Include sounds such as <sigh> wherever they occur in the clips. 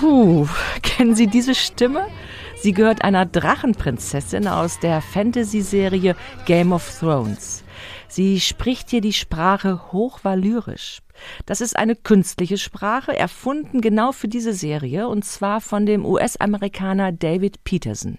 Puh, kennen Sie diese Stimme? Sie gehört einer Drachenprinzessin aus der Fantasy-Serie Game of Thrones. Sie spricht hier die Sprache hochvalyrisch. Das ist eine künstliche Sprache, erfunden genau für diese Serie, und zwar von dem US-Amerikaner David Peterson.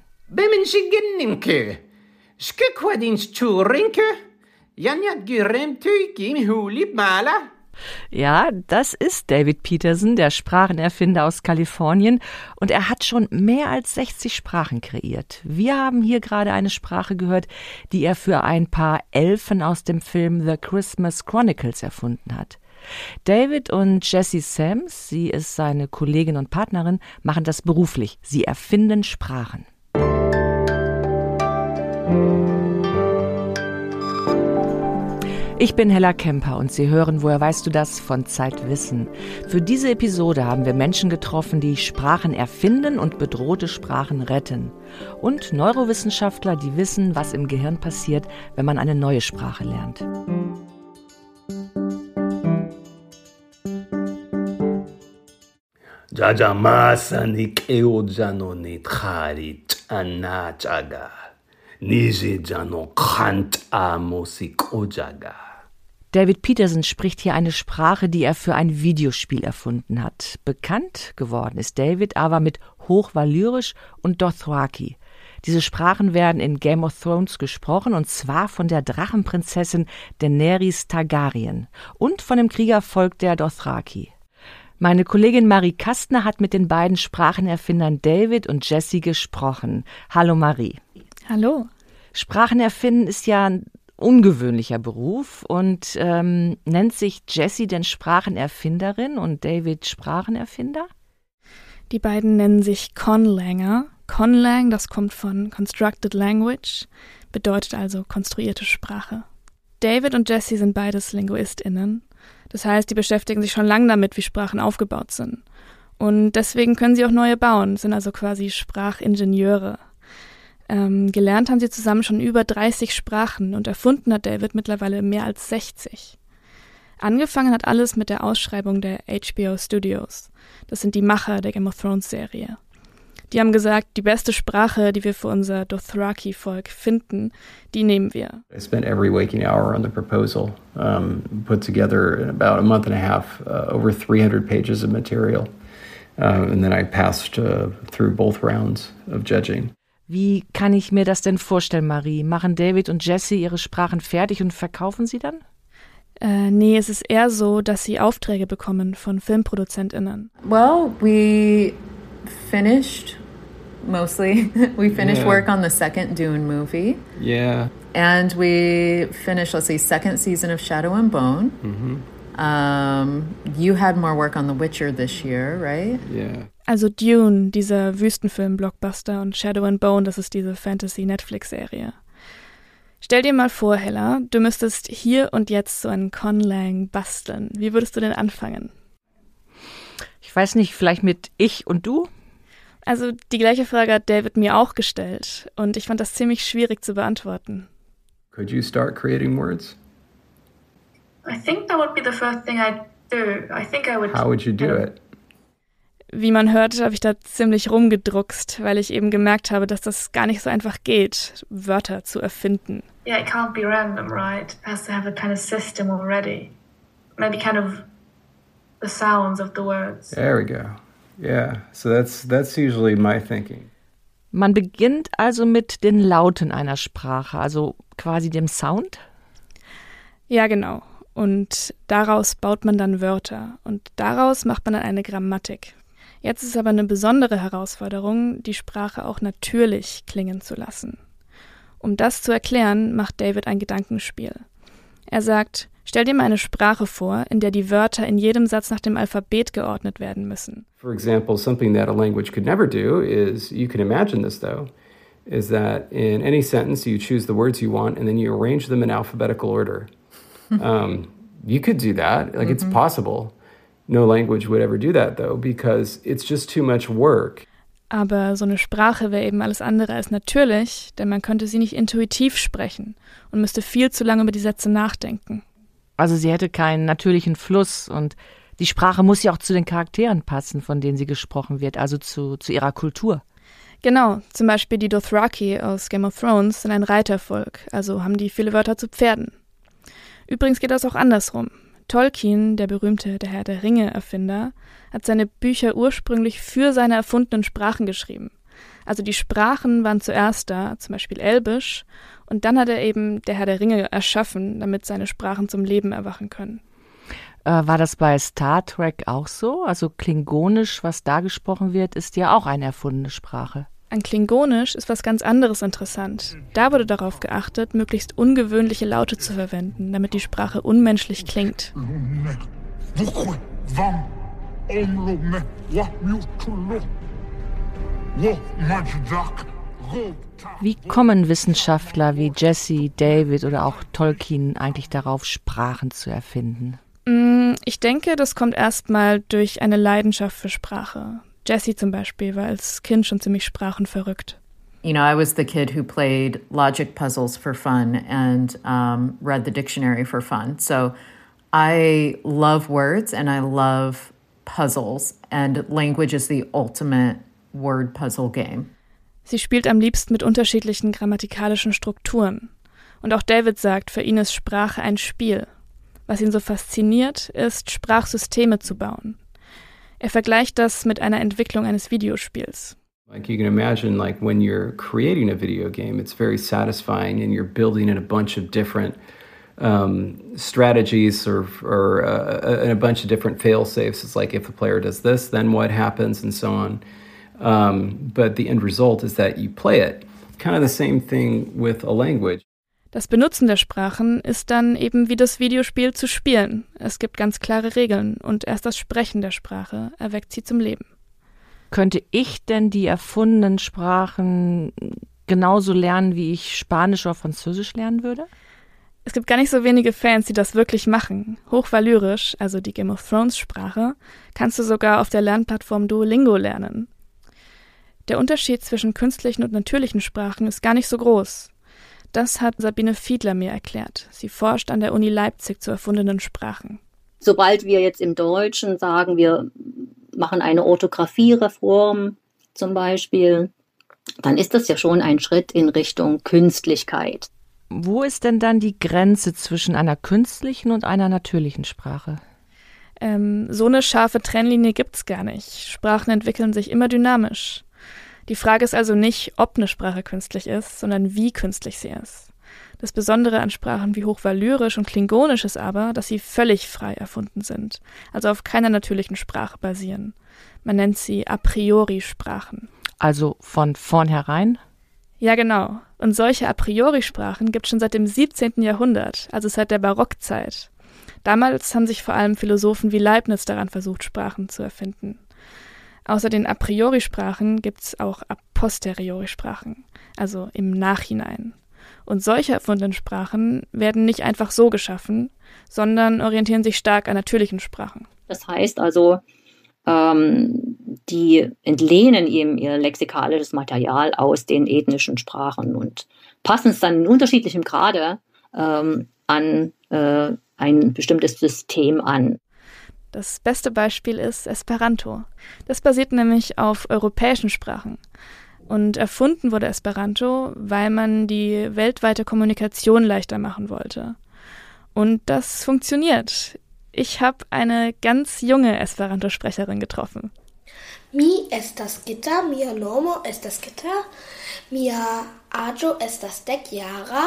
Ja, das ist David Peterson, der Sprachenerfinder aus Kalifornien, und er hat schon mehr als 60 Sprachen kreiert. Wir haben hier gerade eine Sprache gehört, die er für ein paar Elfen aus dem Film The Christmas Chronicles erfunden hat. David und Jessie Sams, sie ist seine Kollegin und Partnerin, machen das beruflich. Sie erfinden Sprachen. Ich bin Hella Kemper und Sie hören Woher weißt du das von Zeitwissen. Für diese Episode haben wir Menschen getroffen, die Sprachen erfinden und bedrohte Sprachen retten. Und Neurowissenschaftler, die wissen, was im Gehirn passiert, wenn man eine neue Sprache lernt. jajamasa nikeoja nitkhari anachaga nijeja no khanta mosikojaga David Peterson spricht hier eine Sprache, die er für ein Videospiel erfunden hat. Bekannt geworden ist David aber mit Hochvalyrisch und Dothraki. Diese Sprachen werden in Game of Thrones gesprochen und zwar von der Drachenprinzessin Daenerys Targaryen und von dem Kriegervolk der Dothraki. Meine Kollegin Marie Kastner hat mit den beiden Sprachenerfindern David und Jesse gesprochen. Hallo Marie. Hallo. Sprachenerfinden ist ja ungewöhnlicher Beruf und ähm, nennt sich Jessie denn Sprachenerfinderin und David Sprachenerfinder? Die beiden nennen sich Conlanger. Conlang, das kommt von Constructed Language, bedeutet also konstruierte Sprache. David und Jessie sind beides LinguistInnen. Das heißt, die beschäftigen sich schon lange damit, wie Sprachen aufgebaut sind. Und deswegen können sie auch neue bauen, sind also quasi Sprachingenieure. Ähm, gelernt haben sie zusammen schon über 30 Sprachen und erfunden hat David mittlerweile mehr als 60. Angefangen hat alles mit der Ausschreibung der HBO Studios. Das sind die Macher der Game of Thrones Serie. Die haben gesagt, die beste Sprache, die wir für unser Dothraki-Volk finden, die nehmen wir. I spent every waking hour on the proposal, um, put together in about a month and a half uh, over 300 pages of material. Uh, and then I passed uh, through both rounds of judging. Wie kann ich mir das denn vorstellen, Marie? Machen David und Jesse ihre Sprachen fertig und verkaufen sie dann? Äh, nee, es ist eher so, dass sie Aufträge bekommen von FilmproduzentInnen. Well, we finished mostly. <laughs> we finished Yeah. work on the second Dune movie. Yeah. And we finished, let's see, second season of Shadow and Bone. Um, you had more work on The Witcher this year, right? Yeah. Also Dune, dieser Wüstenfilm-Blockbuster und Shadow and Bone, das ist diese Fantasy-Netflix-Serie. Stell dir mal vor, Hella, du müsstest hier und jetzt so einen Conlang basteln. Wie würdest du denn anfangen? Ich weiß nicht, vielleicht mit ich und du? Also die gleiche Frage hat David mir auch gestellt und ich fand das ziemlich schwierig zu beantworten. Could you start creating words? I think that would be the first thing I'd do. I think I would. How would you do it? Wie man hört, habe ich da ziemlich rumgedruckst, weil ich eben gemerkt habe, dass das gar nicht so einfach geht, Wörter zu erfinden. Yeah, it can't be random, right? It has to have a kind of system already. Maybe kind of the sounds of the words. There we go. Yeah. So that's that's usually my thinking. Man beginnt also mit den Lauten einer Sprache, also quasi dem Sound. Ja, genau. Und daraus baut man dann Wörter und daraus macht man dann eine Grammatik. Jetzt ist aber eine besondere Herausforderung, die Sprache auch natürlich klingen zu lassen. Um das zu erklären, macht David ein Gedankenspiel. Er sagt, stell dir mal eine Sprache vor, in der die Wörter in jedem Satz nach dem Alphabet geordnet werden müssen. For example, something that a language could never do is you can imagine this though, is that in any sentence you choose the words you want and then you arrange them in alphabetical order. <laughs> um, you could do that, like it's possible. No language would ever do that though, because it's just too much work. Aber so eine Sprache wäre eben alles andere als natürlich, denn man könnte sie nicht intuitiv sprechen und müsste viel zu lange über die Sätze nachdenken. Also sie hätte keinen natürlichen Fluss und die Sprache muss ja auch zu den Charakteren passen, von denen sie gesprochen wird, also zu, zu ihrer Kultur. Genau, zum Beispiel die Dothraki aus Game of Thrones sind ein Reitervolk, also haben die viele Wörter zu Pferden. Übrigens geht das auch andersrum. Tolkien, der berühmte Der Herr der Ringe-Erfinder, hat seine Bücher ursprünglich für seine erfundenen Sprachen geschrieben. Also die Sprachen waren zuerst da, zum Beispiel Elbisch, und dann hat er eben der Herr der Ringe erschaffen, damit seine Sprachen zum Leben erwachen können. Äh, war das bei Star Trek auch so? Also Klingonisch, was da gesprochen wird, ist ja auch eine erfundene Sprache. An Klingonisch ist was ganz anderes interessant. Da wurde darauf geachtet, möglichst ungewöhnliche Laute zu verwenden, damit die Sprache unmenschlich klingt. Wie kommen Wissenschaftler wie Jesse, David oder auch Tolkien eigentlich darauf, Sprachen zu erfinden? Mm, ich denke, das kommt erstmal durch eine Leidenschaft für Sprache. Jesse zum Beispiel war als Kind schon ziemlich sprachenverrückt. You know, I was the kid who played logic puzzles for fun and um, read the dictionary for fun. So I love words and I love puzzles, and language is the ultimate word puzzle game. Sie spielt am liebsten mit unterschiedlichen grammatikalischen Strukturen. Und auch David sagt, für ihn ist Sprache ein Spiel. Was ihn so fasziniert, ist, Sprachsysteme zu bauen. Er vergleicht das mit einer Entwicklung eines Videospiels. Like you can imagine, like when you're creating a video game, it's very satisfying and you're building in a bunch of different um, strategies or, or uh, a bunch of different fail safes. It's like if the player does this, then what happens, and so on. Um, but the end result is that you play it. Kind of the same thing with a language. Das Benutzen der Sprachen ist dann eben wie das Videospiel zu spielen. Es gibt ganz klare Regeln und erst das Sprechen der Sprache erweckt sie zum Leben. Könnte ich denn die erfundenen Sprachen genauso lernen, wie ich Spanisch oder Französisch lernen würde? Es gibt gar nicht so wenige Fans, die das wirklich machen. Hochvalyrisch, also die Game of Thrones Sprache, kannst du sogar auf der Lernplattform Duolingo lernen. Der Unterschied zwischen künstlichen und natürlichen Sprachen ist gar nicht so groß. Das hat Sabine Fiedler mir erklärt. Sie forscht an der Uni Leipzig zu erfundenen Sprachen. Sobald wir jetzt im Deutschen sagen, wir machen eine Orthographiereform zum Beispiel, dann ist das ja schon ein Schritt in Richtung Künstlichkeit. Wo ist denn dann die Grenze zwischen einer künstlichen und einer natürlichen Sprache? Ähm, so eine scharfe Trennlinie gibt's gar nicht. Sprachen entwickeln sich immer dynamisch. Die Frage ist also nicht, ob eine Sprache künstlich ist, sondern wie künstlich sie ist. Das Besondere an Sprachen wie Hochvalyrisch und Klingonisch ist aber, dass sie völlig frei erfunden sind, also auf keiner natürlichen Sprache basieren. Man nennt sie a priori Sprachen. Also von vornherein? Ja, genau. Und solche a priori Sprachen gibt es schon seit dem 17. Jahrhundert, also seit der Barockzeit. Damals haben sich vor allem Philosophen wie Leibniz daran versucht, Sprachen zu erfinden. Außer den A priori-Sprachen gibt es auch A posteriori-Sprachen, also im Nachhinein. Und solche erfundenen Sprachen werden nicht einfach so geschaffen, sondern orientieren sich stark an natürlichen Sprachen. Das heißt also, ähm, die entlehnen eben ihr lexikalisches Material aus den ethnischen Sprachen und passen es dann in unterschiedlichem Grade ähm, an äh, ein bestimmtes System an. Das beste Beispiel ist Esperanto. Das basiert nämlich auf europäischen Sprachen. Und erfunden wurde Esperanto, weil man die weltweite Kommunikation leichter machen wollte. Und das funktioniert. Ich habe eine ganz junge Esperanto-Sprecherin getroffen. Mi estas Gitter, mia nomo estas Gitter, mia aĝo estas dek jara,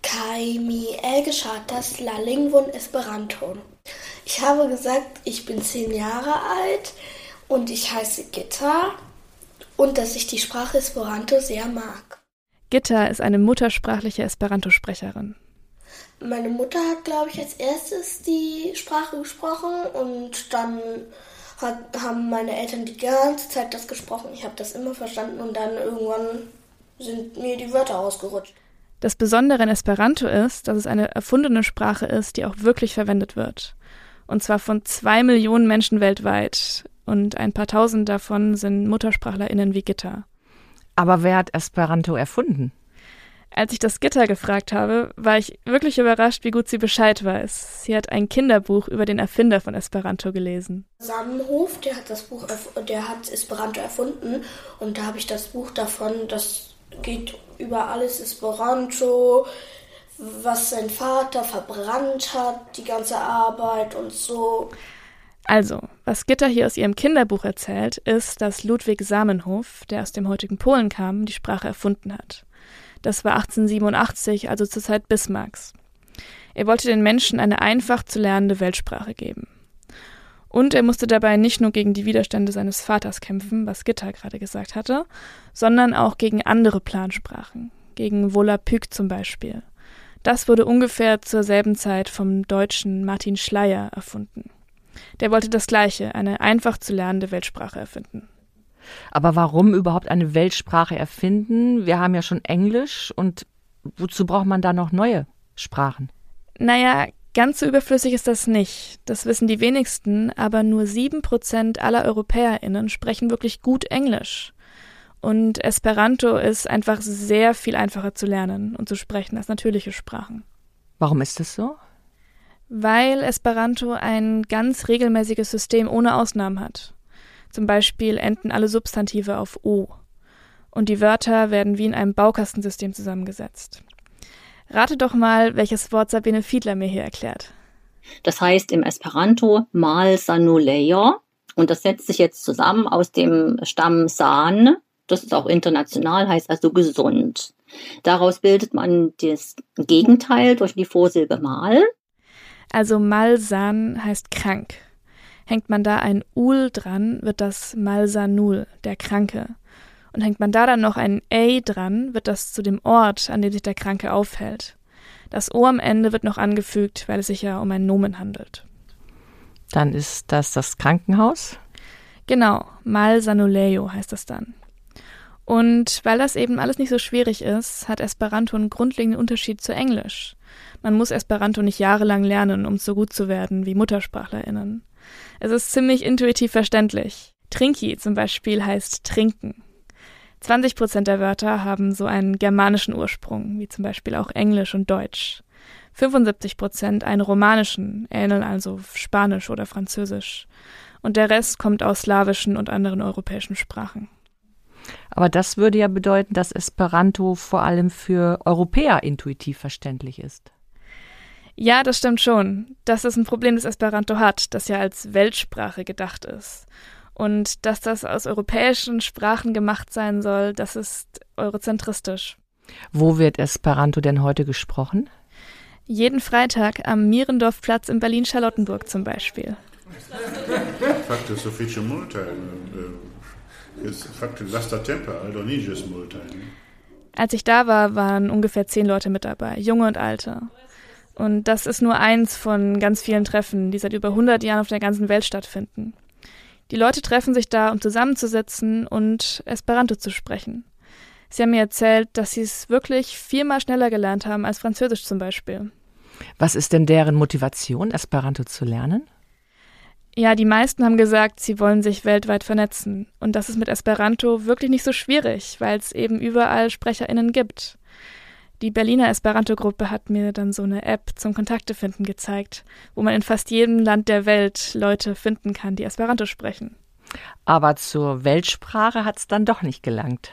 kaj mi elgeŝatas la lingvon Esperanton. Ich habe gesagt, ich bin zehn Jahre alt und ich heiße Gitta und dass ich die Sprache Esperanto sehr mag. Gitta ist eine muttersprachliche Esperanto-Sprecherin. Meine Mutter hat, glaube ich, als erstes die Sprache gesprochen und dann hat, haben meine Eltern die ganze Zeit das gesprochen. Ich habe das immer verstanden und dann irgendwann sind mir die Wörter ausgerutscht. Das Besondere an Esperanto ist, dass es eine erfundene Sprache ist, die auch wirklich verwendet wird und zwar von zwei Millionen Menschen weltweit. Und ein paar tausend davon sind MuttersprachlerInnen wie Gitter. Aber wer hat Esperanto erfunden? Als ich das Gitter gefragt habe, war ich wirklich überrascht, wie gut sie Bescheid weiß. Sie hat ein Kinderbuch über den Erfinder von Esperanto gelesen. Samenhof, der hat das Buch, der hat Esperanto erfunden und da habe ich das Buch davon, das geht über alles Esperanto, was sein Vater verbrannt hat, die ganze Arbeit und so. Also, was Gitter hier aus ihrem Kinderbuch erzählt, ist, dass Ludwig Samenhof, der aus dem heutigen Polen kam, die Sprache erfunden hat. Das war 1887, also zur Zeit Bismarcks. Er wollte den Menschen eine einfach zu lernende Weltsprache geben. Und er musste dabei nicht nur gegen die Widerstände seines Vaters kämpfen, was Gitter gerade gesagt hatte, sondern auch gegen andere Plansprachen, gegen Volapük zum Beispiel. Das wurde ungefähr zur selben Zeit vom Deutschen Martin Schleyer erfunden. Der wollte das Gleiche, eine einfach zu lernende Weltsprache erfinden. Aber warum überhaupt eine Weltsprache erfinden? Wir haben ja schon Englisch und wozu braucht man da noch neue Sprachen? Naja, ganz so überflüssig ist das nicht. Das wissen die wenigsten, aber nur sieben Prozent aller EuropäerInnen sprechen wirklich gut Englisch. Und Esperanto ist einfach sehr viel einfacher zu lernen und zu sprechen als natürliche Sprachen. Warum ist das so? Weil Esperanto ein ganz regelmäßiges System ohne Ausnahmen hat. Zum Beispiel enden alle Substantive auf O. Und die Wörter werden wie in einem Baukastensystem zusammengesetzt. Rate doch mal, welches Wort Sabine Fiedler mir hier erklärt. Das heißt im Esperanto mal sanuleia und das setzt sich jetzt zusammen aus dem Stamm san, das ist auch international, heißt also gesund. Daraus bildet man das Gegenteil durch die Vorsilbe mal. Also malsan heißt krank. Hängt man da ein Ul dran, wird das Malsanul, der Kranke. Und hängt man da dann noch ein A dran, wird das zu dem Ort, an dem sich der Kranke aufhält. Das O am Ende wird noch angefügt, weil es sich ja um ein Nomen handelt. Dann ist das das Krankenhaus? Genau, Malsanuleo heißt das dann. Und weil das eben alles nicht so schwierig ist, hat Esperanto einen grundlegenden Unterschied zu Englisch. Man muss Esperanto nicht jahrelang lernen, um so gut zu werden wie MuttersprachlerInnen. Es ist ziemlich intuitiv verständlich. Trinki zum Beispiel heißt trinken. 20 Prozent der Wörter haben so einen germanischen Ursprung, wie zum Beispiel auch Englisch und Deutsch. 75 Prozent einen romanischen, ähneln also Spanisch oder Französisch. Und der Rest kommt aus slawischen und anderen europäischen Sprachen. Aber das würde ja bedeuten, dass Esperanto vor allem für Europäer intuitiv verständlich ist. Ja, das stimmt schon. Das ist ein Problem, das Esperanto hat, das ja als Weltsprache gedacht ist. Und dass das aus europäischen Sprachen gemacht sein soll, das ist eurozentristisch. Wo wird Esperanto denn heute gesprochen? Jeden Freitag am Mierendorfplatz in Berlin-Charlottenburg zum Beispiel. Fakte sufiĉe multaj. Fakte lastatempe aldoniĝis multaj. Als ich da war, waren ungefähr zehn Leute mit dabei, junge und alte. Und das ist nur eins von ganz vielen Treffen, die seit über 100 Jahren auf der ganzen Welt stattfinden. Die Leute treffen sich da, um zusammenzusitzen und Esperanto zu sprechen. Sie haben mir erzählt, dass sie es wirklich viermal schneller gelernt haben als Französisch zum Beispiel. Was ist denn deren Motivation, Esperanto zu lernen? Ja, die meisten haben gesagt, sie wollen sich weltweit vernetzen. Und das ist mit Esperanto wirklich nicht so schwierig, weil es eben überall SprecherInnen gibt. Die Berliner Esperanto-Gruppe hat mir dann so eine App zum Kontakte finden gezeigt, wo man in fast jedem Land der Welt Leute finden kann, die Esperanto sprechen. Aber zur Weltsprache hat es dann doch nicht gelangt.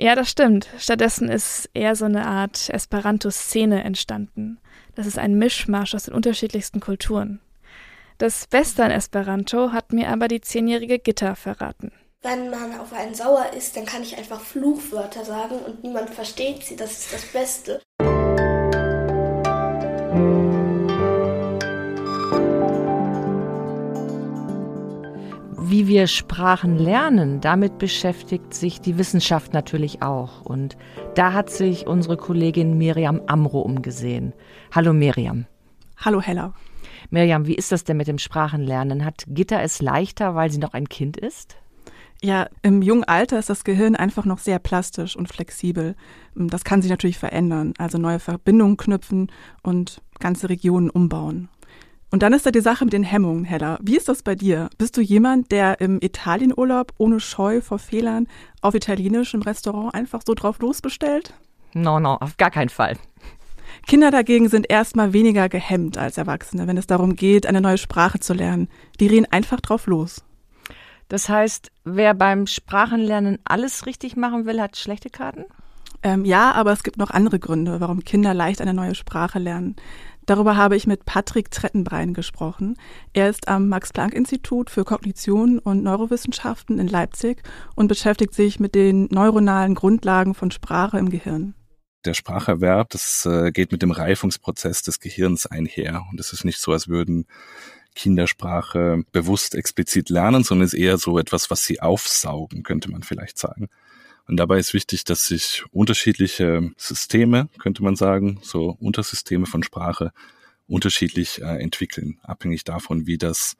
Ja, das stimmt. Stattdessen ist eher so eine Art Esperanto-Szene entstanden. Das ist ein Mischmasch aus den unterschiedlichsten Kulturen. Das Beste an Esperanto hat mir aber die zehnjährige Gitter verraten. Wenn man auf einen sauer ist, dann kann ich einfach Fluchwörter sagen und niemand versteht sie. Das ist das Beste. Wie wir Sprachen lernen, damit beschäftigt sich die Wissenschaft natürlich auch. Und da hat sich unsere Kollegin Miriam Amro umgesehen. Hallo Miriam. Hallo Hella. Miriam, wie ist das denn mit dem Sprachenlernen? Hat Gitta es leichter, weil sie noch ein Kind ist? Ja, im jungen Alter ist das Gehirn einfach noch sehr plastisch und flexibel. Das kann sich natürlich verändern, also neue Verbindungen knüpfen und ganze Regionen umbauen. Und dann ist da die Sache mit den Hemmungen, Hella. Wie ist das bei dir? Bist du jemand, der im Italienurlaub ohne Scheu vor Fehlern auf Italienisch im Restaurant einfach so drauf losbestellt? No, no, auf gar keinen Fall. Kinder dagegen sind erstmal weniger gehemmt als Erwachsene, wenn es darum geht, eine neue Sprache zu lernen. Die reden einfach drauf los. Das heißt, wer beim Sprachenlernen alles richtig machen will, hat schlechte Karten? Ähm, ja, aber es gibt noch andere Gründe, warum Kinder leicht eine neue Sprache lernen. Darüber habe ich mit Patrick Trettenbrein gesprochen. Er ist am Max-Planck-Institut für Kognition und Neurowissenschaften in Leipzig und beschäftigt sich mit den neuronalen Grundlagen von Sprache im Gehirn. Der Spracherwerb, das äh, geht mit dem Reifungsprozess des Gehirns einher. Und es ist nicht so, als würden Kindersprache bewusst explizit lernen, sondern ist eher so etwas, was sie aufsaugen, könnte man vielleicht sagen. Und dabei ist wichtig, dass sich unterschiedliche Systeme, könnte man sagen, so Untersysteme von Sprache unterschiedlich äh, entwickeln, abhängig davon, wie das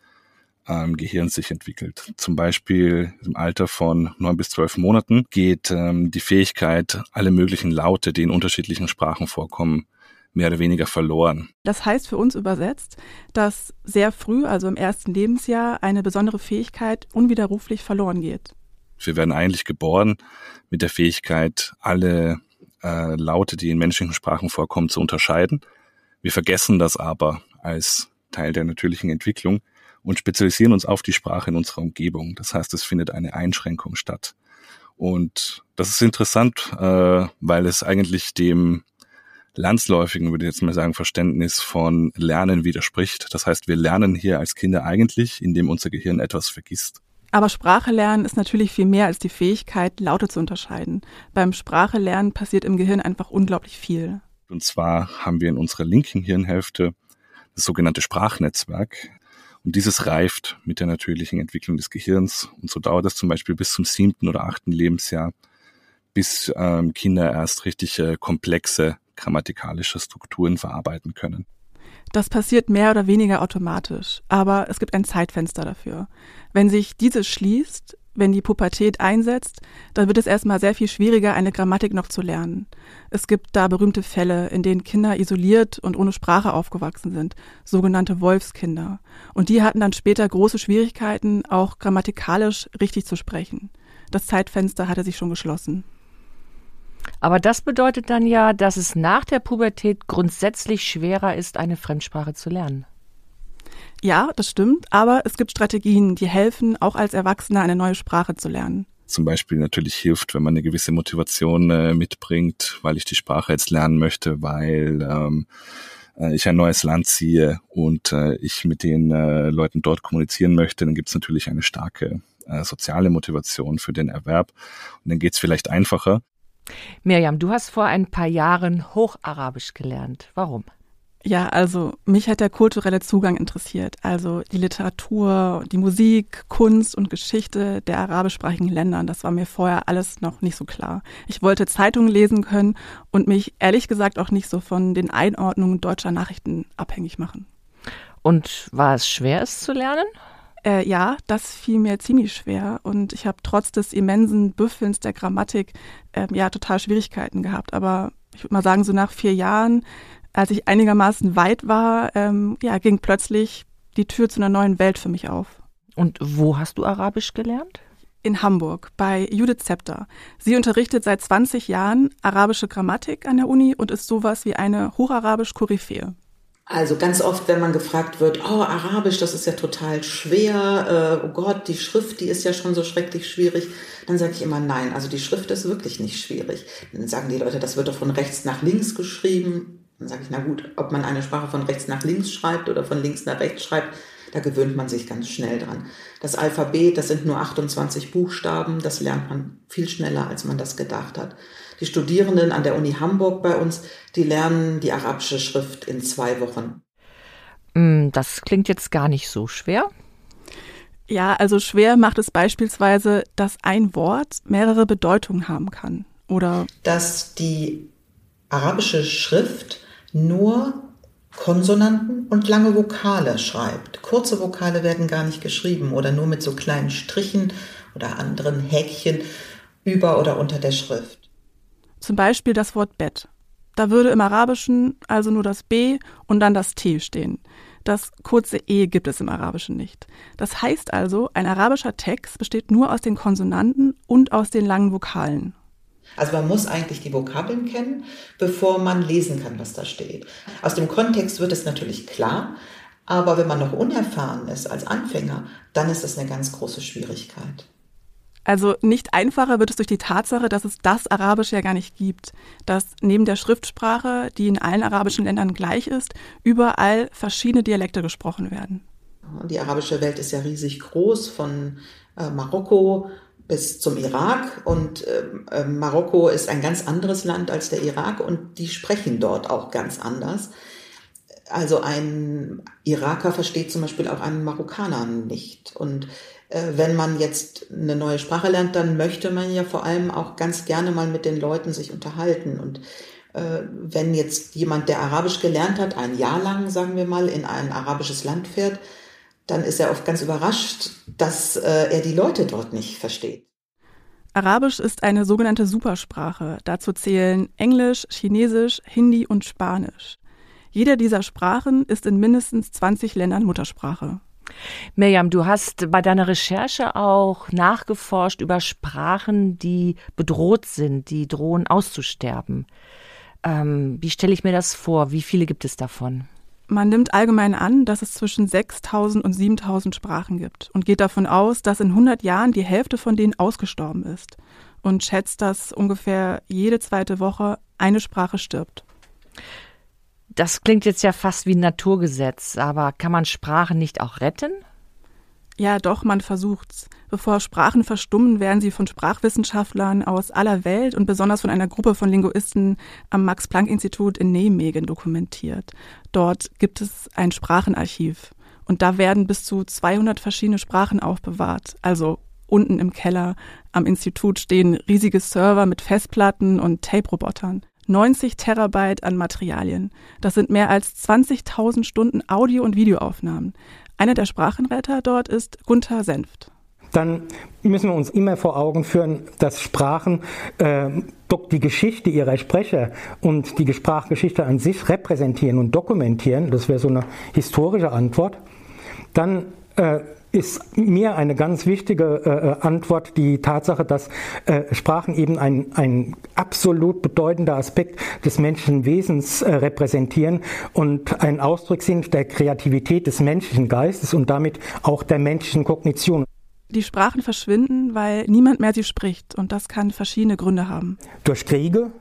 ähm, Gehirn sich entwickelt. Zum Beispiel im Alter von neun bis zwölf Monaten geht ähm, die Fähigkeit, alle möglichen Laute, die in unterschiedlichen Sprachen vorkommen, mehr oder weniger verloren. Das heißt für uns übersetzt, dass sehr früh, also im ersten Lebensjahr, eine besondere Fähigkeit unwiderruflich verloren geht. Wir werden eigentlich geboren mit der Fähigkeit, alle äh, Laute, die in menschlichen Sprachen vorkommen, zu unterscheiden. Wir vergessen das aber als Teil der natürlichen Entwicklung und spezialisieren uns auf die Sprache in unserer Umgebung. Das heißt, es findet eine Einschränkung statt. Und das ist interessant, äh, weil es eigentlich dem landsläufigen, würde ich jetzt mal sagen, Verständnis von Lernen widerspricht. Das heißt, wir lernen hier als Kinder eigentlich, indem unser Gehirn etwas vergisst. Aber Sprache lernen ist natürlich viel mehr als die Fähigkeit, Laute zu unterscheiden. Beim Sprache lernen passiert im Gehirn einfach unglaublich viel. Und zwar haben wir in unserer linken Hirnhälfte das sogenannte Sprachnetzwerk. Und dieses reift mit der natürlichen Entwicklung des Gehirns. Und so dauert es zum Beispiel bis zum siebten oder achten Lebensjahr, bis ähm, Kinder erst richtig äh, komplexe grammatikalische Strukturen verarbeiten können. Das passiert mehr oder weniger automatisch, aber es gibt ein Zeitfenster dafür. Wenn sich dieses schließt, wenn die Pubertät einsetzt, dann wird es erstmal sehr viel schwieriger, eine Grammatik noch zu lernen. Es gibt da berühmte Fälle, in denen Kinder isoliert und ohne Sprache aufgewachsen sind, sogenannte Wolfskinder. Und die hatten dann später große Schwierigkeiten, auch grammatikalisch richtig zu sprechen. Das Zeitfenster hatte sich schon geschlossen. Aber das bedeutet dann ja, dass es nach der Pubertät grundsätzlich schwerer ist, eine Fremdsprache zu lernen. Ja, das stimmt, aber es gibt Strategien, die helfen, auch als Erwachsener eine neue Sprache zu lernen. Zum Beispiel natürlich hilft, wenn man eine gewisse Motivation äh, mitbringt, weil ich die Sprache jetzt lernen möchte, weil ähm, äh, ich ein neues Land ziehe und äh, ich mit den äh, Leuten dort kommunizieren möchte, dann gibt es natürlich eine starke äh, soziale Motivation für den Erwerb. Und dann geht es vielleicht einfacher. Mirjam, du hast vor ein paar Jahren Hocharabisch gelernt. Warum? Ja, also mich hat der kulturelle Zugang interessiert, also die Literatur, die Musik, Kunst und Geschichte der arabischsprachigen Länder. Das war mir vorher alles noch nicht so klar. Ich wollte Zeitungen lesen können und mich ehrlich gesagt auch nicht so von den Einordnungen deutscher Nachrichten abhängig machen. Und war es schwer, es zu lernen? Äh, ja, das fiel mir ziemlich schwer und ich habe trotz des immensen Büffelns der Grammatik äh, ja total Schwierigkeiten gehabt. Aber ich würde mal sagen, so nach vier Jahren, als ich einigermaßen weit war, ähm, ja, ging plötzlich die Tür zu einer neuen Welt für mich auf. Und wo hast du Arabisch gelernt? In Hamburg bei Judith Zepter. Sie unterrichtet seit 20 Jahren arabische Grammatik an der Uni und ist sowas wie eine Hocharabisch-Koryphäe. Also ganz oft, wenn man gefragt wird, oh, Arabisch, das ist ja total schwer, äh, oh Gott, die Schrift, die ist ja schon so schrecklich schwierig, dann sage ich immer nein, also die Schrift ist wirklich nicht schwierig. Dann sagen die Leute, das wird doch von rechts nach links geschrieben. Dann sage ich, na gut, ob man eine Sprache von rechts nach links schreibt oder von links nach rechts schreibt, da gewöhnt man sich ganz schnell dran. Das Alphabet, das sind nur 28 Buchstaben, das lernt man viel schneller, als man das gedacht hat. Die Studierenden an der Uni Hamburg bei uns, die lernen die arabische Schrift in zwei Wochen. Mm, das klingt jetzt gar nicht so schwer. Ja, also schwer macht es beispielsweise, dass ein Wort mehrere Bedeutungen haben kann. Oder dass die arabische Schrift nur Konsonanten und lange Vokale schreibt. Kurze Vokale werden gar nicht geschrieben oder nur mit so kleinen Strichen oder anderen Häkchen über oder unter der Schrift. Zum Beispiel das Wort Bett. Da würde im Arabischen also nur das B und dann das T stehen. Das kurze E gibt es im Arabischen nicht. Das heißt also, ein arabischer Text besteht nur aus den Konsonanten und aus den langen Vokalen. Also man muss eigentlich die Vokabeln kennen, bevor man lesen kann, was da steht. Aus dem Kontext wird es natürlich klar, aber wenn man noch unerfahren ist als Anfänger, dann ist das eine ganz große Schwierigkeit. Also nicht einfacher wird es durch die Tatsache, dass es das Arabisch ja gar nicht gibt, dass neben der Schriftsprache, die in allen arabischen Ländern gleich ist, überall verschiedene Dialekte gesprochen werden. Die arabische Welt ist ja riesig groß, von äh, Marokko bis zum Irak. Und äh, Marokko ist ein ganz anderes Land als der Irak und die sprechen dort auch ganz anders. Also ein Iraker versteht zum Beispiel auch einen Marokkaner nicht. Und äh, wenn man jetzt eine neue Sprache lernt, dann möchte man ja vor allem auch ganz gerne mal mit den Leuten sich unterhalten. Und äh, wenn jetzt jemand, der Arabisch gelernt hat, ein Jahr lang, sagen wir mal, in ein arabisches Land fährt, dann ist er oft ganz überrascht, dass äh, er die Leute dort nicht versteht. Arabisch ist eine sogenannte Supersprache. Dazu zählen Englisch, Chinesisch, Hindi und Spanisch. Jede dieser Sprachen ist in mindestens 20 Ländern Muttersprache. Mirjam, du hast bei deiner Recherche auch nachgeforscht über Sprachen, die bedroht sind, die drohen auszusterben. Ähm, wie stelle ich mir das vor? Wie viele gibt es davon? Man nimmt allgemein an, dass es zwischen 6000 und 7000 Sprachen gibt und geht davon aus, dass in 100 Jahren die Hälfte von denen ausgestorben ist und schätzt, dass ungefähr jede zweite Woche eine Sprache stirbt. Das klingt jetzt ja fast wie ein Naturgesetz, aber kann man Sprachen nicht auch retten? Ja, doch, man versucht's. Bevor Sprachen verstummen, werden sie von Sprachwissenschaftlern aus aller Welt und besonders von einer Gruppe von Linguisten am Max-Planck-Institut in Nijmegen dokumentiert. Dort gibt es ein Sprachenarchiv und da werden bis zu 200 verschiedene Sprachen aufbewahrt. Also unten im Keller am Institut stehen riesige Server mit Festplatten und Tape-Robotern. 90 Terabyte an Materialien. Das sind mehr als 20.000 Stunden Audio- und Videoaufnahmen. Einer der Sprachenretter dort ist Gunther Senft. Dann müssen wir uns immer vor Augen führen, dass Sprachen äh, die Geschichte ihrer Sprecher und die Sprachgeschichte an sich repräsentieren und dokumentieren. Das wäre so eine historische Antwort. Dann äh, ist mir eine ganz wichtige äh, Antwort die Tatsache, dass äh, Sprachen eben ein, ein absolut bedeutender Aspekt des menschlichen Wesens äh, repräsentieren und ein Ausdruck sind der Kreativität des menschlichen Geistes und damit auch der menschlichen Kognition. Die Sprachen verschwinden, weil niemand mehr sie spricht. Und das kann verschiedene Gründe haben. Durch Kriege,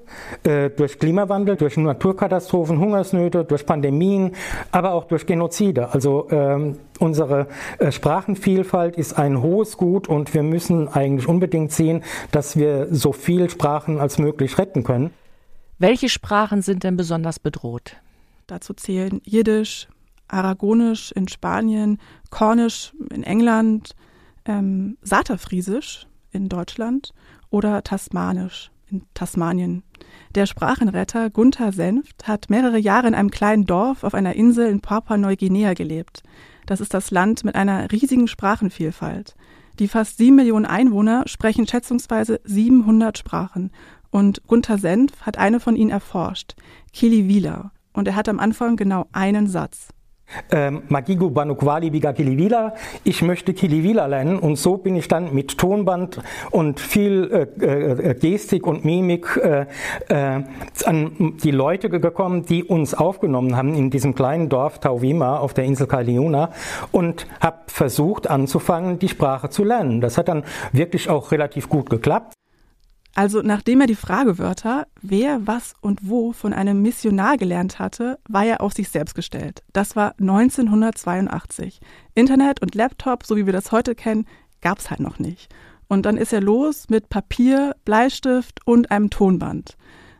äh, durch Klimawandel, durch Naturkatastrophen, Hungersnöte, durch Pandemien, aber auch durch Genozide. Also ähm, unsere äh, Sprachenvielfalt ist ein hohes Gut und wir müssen eigentlich unbedingt sehen, dass wir so viele Sprachen als möglich retten können. Welche Sprachen sind denn besonders bedroht? Dazu zählen Jiddisch, Aragonisch in Spanien, Kornisch in England, ähm, Saterfriesisch in Deutschland oder Tasmanisch in Tasmanien. Der Sprachenretter Gunther Senft hat mehrere Jahre in einem kleinen Dorf auf einer Insel in Papua-Neuguinea gelebt. Das ist das Land mit einer riesigen Sprachenvielfalt. Die fast sieben Millionen Einwohner sprechen schätzungsweise 700 Sprachen und Gunther Senf hat eine von ihnen erforscht, Kiliwila. Und er hat am Anfang genau einen Satz ähm, Magigu Banukwali Biga Kilivila. Ich möchte Kilivila lernen und so bin ich dann mit Tonband und viel äh, äh, Gestik und Mimik äh, äh, an die Leute gekommen, die uns aufgenommen haben in diesem kleinen Dorf Tauwima auf der Insel Kaliuna und habe versucht anzufangen, die Sprache zu lernen. Das hat dann wirklich auch relativ gut geklappt. Also nachdem er die Fragewörter, wer, was und wo von einem Missionar gelernt hatte, war er auf sich selbst gestellt. Das war 1982. Internet und Laptop, so wie wir das heute kennen, gab's halt noch nicht. Und dann ist er los mit Papier, Bleistift und einem Tonband.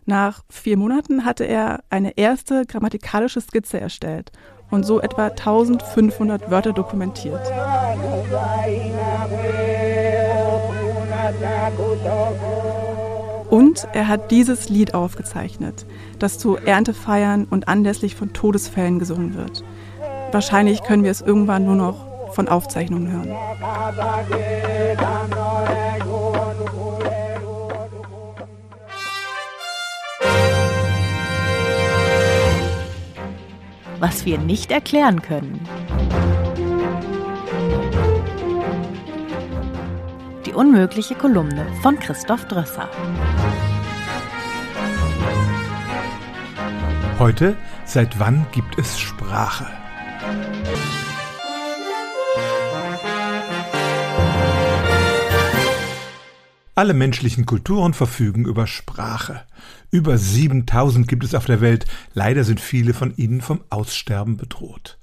Nach vier Monaten hatte er eine erste grammatikalische Skizze erstellt und so etwa 1500 Wörter dokumentiert. Und er hat dieses Lied aufgezeichnet, das zu Erntefeiern und anlässlich von Todesfällen gesungen wird. Wahrscheinlich können wir es irgendwann nur noch von Aufzeichnungen hören. Was wir nicht erklären können. die unmögliche Kolumne von Christoph Drösser. Heute, seit wann gibt es Sprache? Alle menschlichen Kulturen verfügen über Sprache. Über 7000 gibt es auf der Welt. Leider sind viele von ihnen vom Aussterben bedroht.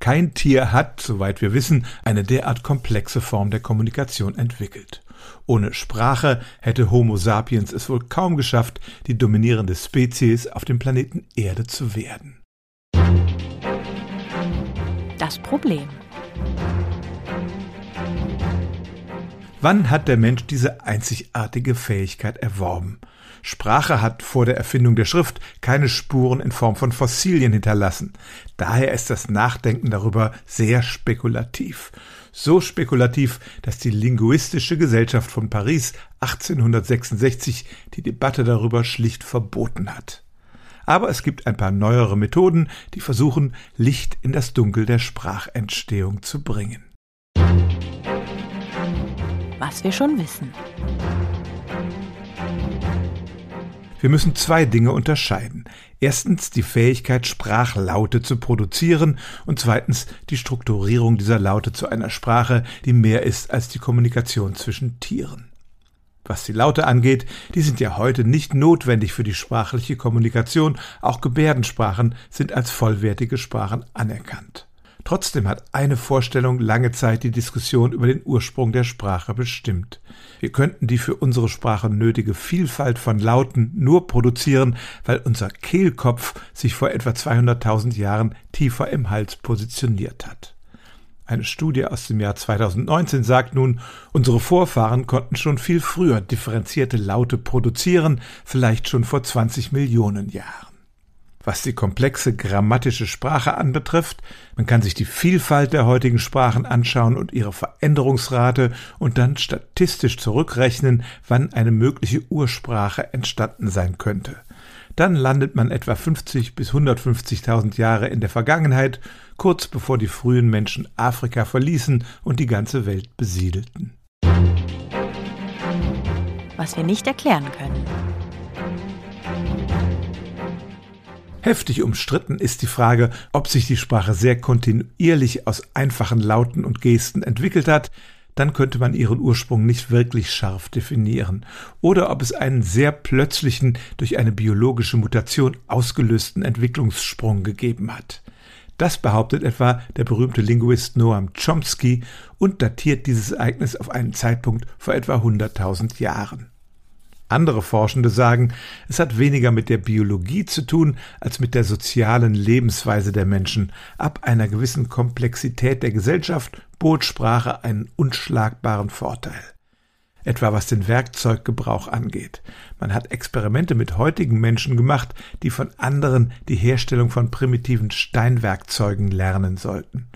Kein Tier hat, soweit wir wissen, eine derart komplexe Form der Kommunikation entwickelt. Ohne Sprache hätte Homo sapiens es wohl kaum geschafft, die dominierende Spezies auf dem Planeten Erde zu werden. Das Problem. Wann hat der Mensch diese einzigartige Fähigkeit erworben? Sprache hat vor der Erfindung der Schrift keine Spuren in Form von Fossilien hinterlassen. Daher ist das Nachdenken darüber sehr spekulativ. So spekulativ, dass die Linguistische Gesellschaft von Paris 1866 die Debatte darüber schlicht verboten hat. Aber es gibt ein paar neuere Methoden, die versuchen, Licht in das Dunkel der Sprachentstehung zu bringen. Was wir schon wissen. Wir müssen zwei Dinge unterscheiden. Erstens die Fähigkeit, Sprachlaute zu produzieren und zweitens die Strukturierung dieser Laute zu einer Sprache, die mehr ist als die Kommunikation zwischen Tieren. Was die Laute angeht, die sind ja heute nicht notwendig für die sprachliche Kommunikation, auch Gebärdensprachen sind als vollwertige Sprachen anerkannt. Trotzdem hat eine Vorstellung lange Zeit die Diskussion über den Ursprung der Sprache bestimmt. Wir könnten die für unsere Sprache nötige Vielfalt von Lauten nur produzieren, weil unser Kehlkopf sich vor etwa 200.000 Jahren tiefer im Hals positioniert hat. Eine Studie aus dem Jahr 2019 sagt nun, unsere Vorfahren konnten schon viel früher differenzierte Laute produzieren, vielleicht schon vor 20 Millionen Jahren was die komplexe grammatische Sprache anbetrifft. Man kann sich die Vielfalt der heutigen Sprachen anschauen und ihre Veränderungsrate und dann statistisch zurückrechnen, wann eine mögliche Ursprache entstanden sein könnte. Dann landet man etwa 50 bis 150.000 Jahre in der Vergangenheit, kurz bevor die frühen Menschen Afrika verließen und die ganze Welt besiedelten. Was wir nicht erklären können. Heftig umstritten ist die Frage, ob sich die Sprache sehr kontinuierlich aus einfachen Lauten und Gesten entwickelt hat, dann könnte man ihren Ursprung nicht wirklich scharf definieren, oder ob es einen sehr plötzlichen, durch eine biologische Mutation ausgelösten Entwicklungssprung gegeben hat. Das behauptet etwa der berühmte Linguist Noam Chomsky und datiert dieses Ereignis auf einen Zeitpunkt vor etwa 100.000 Jahren. Andere Forschende sagen, es hat weniger mit der Biologie zu tun als mit der sozialen Lebensweise der Menschen. Ab einer gewissen Komplexität der Gesellschaft bot Sprache einen unschlagbaren Vorteil. Etwa was den Werkzeuggebrauch angeht. Man hat Experimente mit heutigen Menschen gemacht, die von anderen die Herstellung von primitiven Steinwerkzeugen lernen sollten.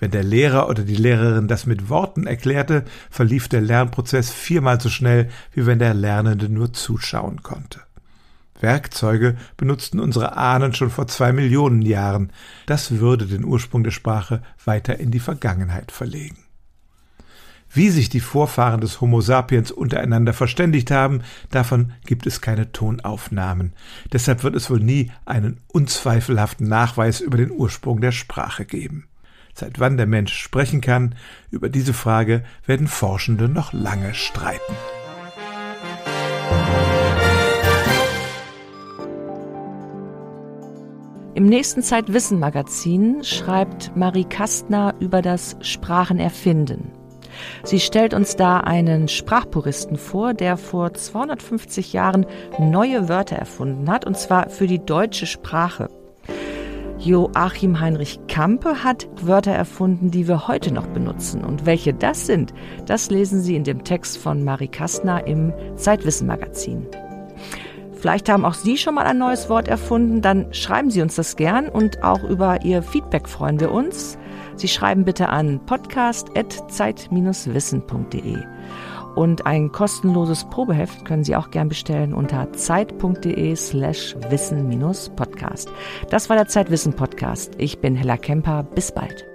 Wenn der Lehrer oder die Lehrerin das mit Worten erklärte, verlief der Lernprozess viermal so schnell, wie wenn der Lernende nur zuschauen konnte. Werkzeuge benutzten unsere Ahnen schon vor zwei Millionen Jahren. Das würde den Ursprung der Sprache weiter in die Vergangenheit verlegen. Wie sich die Vorfahren des Homo sapiens untereinander verständigt haben, davon gibt es keine Tonaufnahmen. Deshalb wird es wohl nie einen unzweifelhaften Nachweis über den Ursprung der Sprache geben. Seit wann der Mensch sprechen kann, über diese Frage werden Forschende noch lange streiten. Im nächsten Zeitwissen-Magazin schreibt Marie Kastner über das Sprachenerfinden. Sie stellt uns da einen Sprachpuristen vor, der vor 250 Jahren neue Wörter erfunden hat, und zwar für die deutsche Sprache. Joachim Heinrich Kampe hat Wörter erfunden, die wir heute noch benutzen. Und welche das sind, das lesen Sie in dem Text von Marie Kastner im Zeitwissen Magazin. Vielleicht haben auch Sie schon mal ein neues Wort erfunden, dann schreiben Sie uns das gern und auch über Ihr Feedback freuen wir uns. Sie schreiben bitte an podcast.zeit-wissen.de. Und ein kostenloses Probeheft können Sie auch gern bestellen unter zeit.de slash wissen-podcast. Das war der Zeitwissen Podcast. Ich bin Hella Kemper. Bis bald.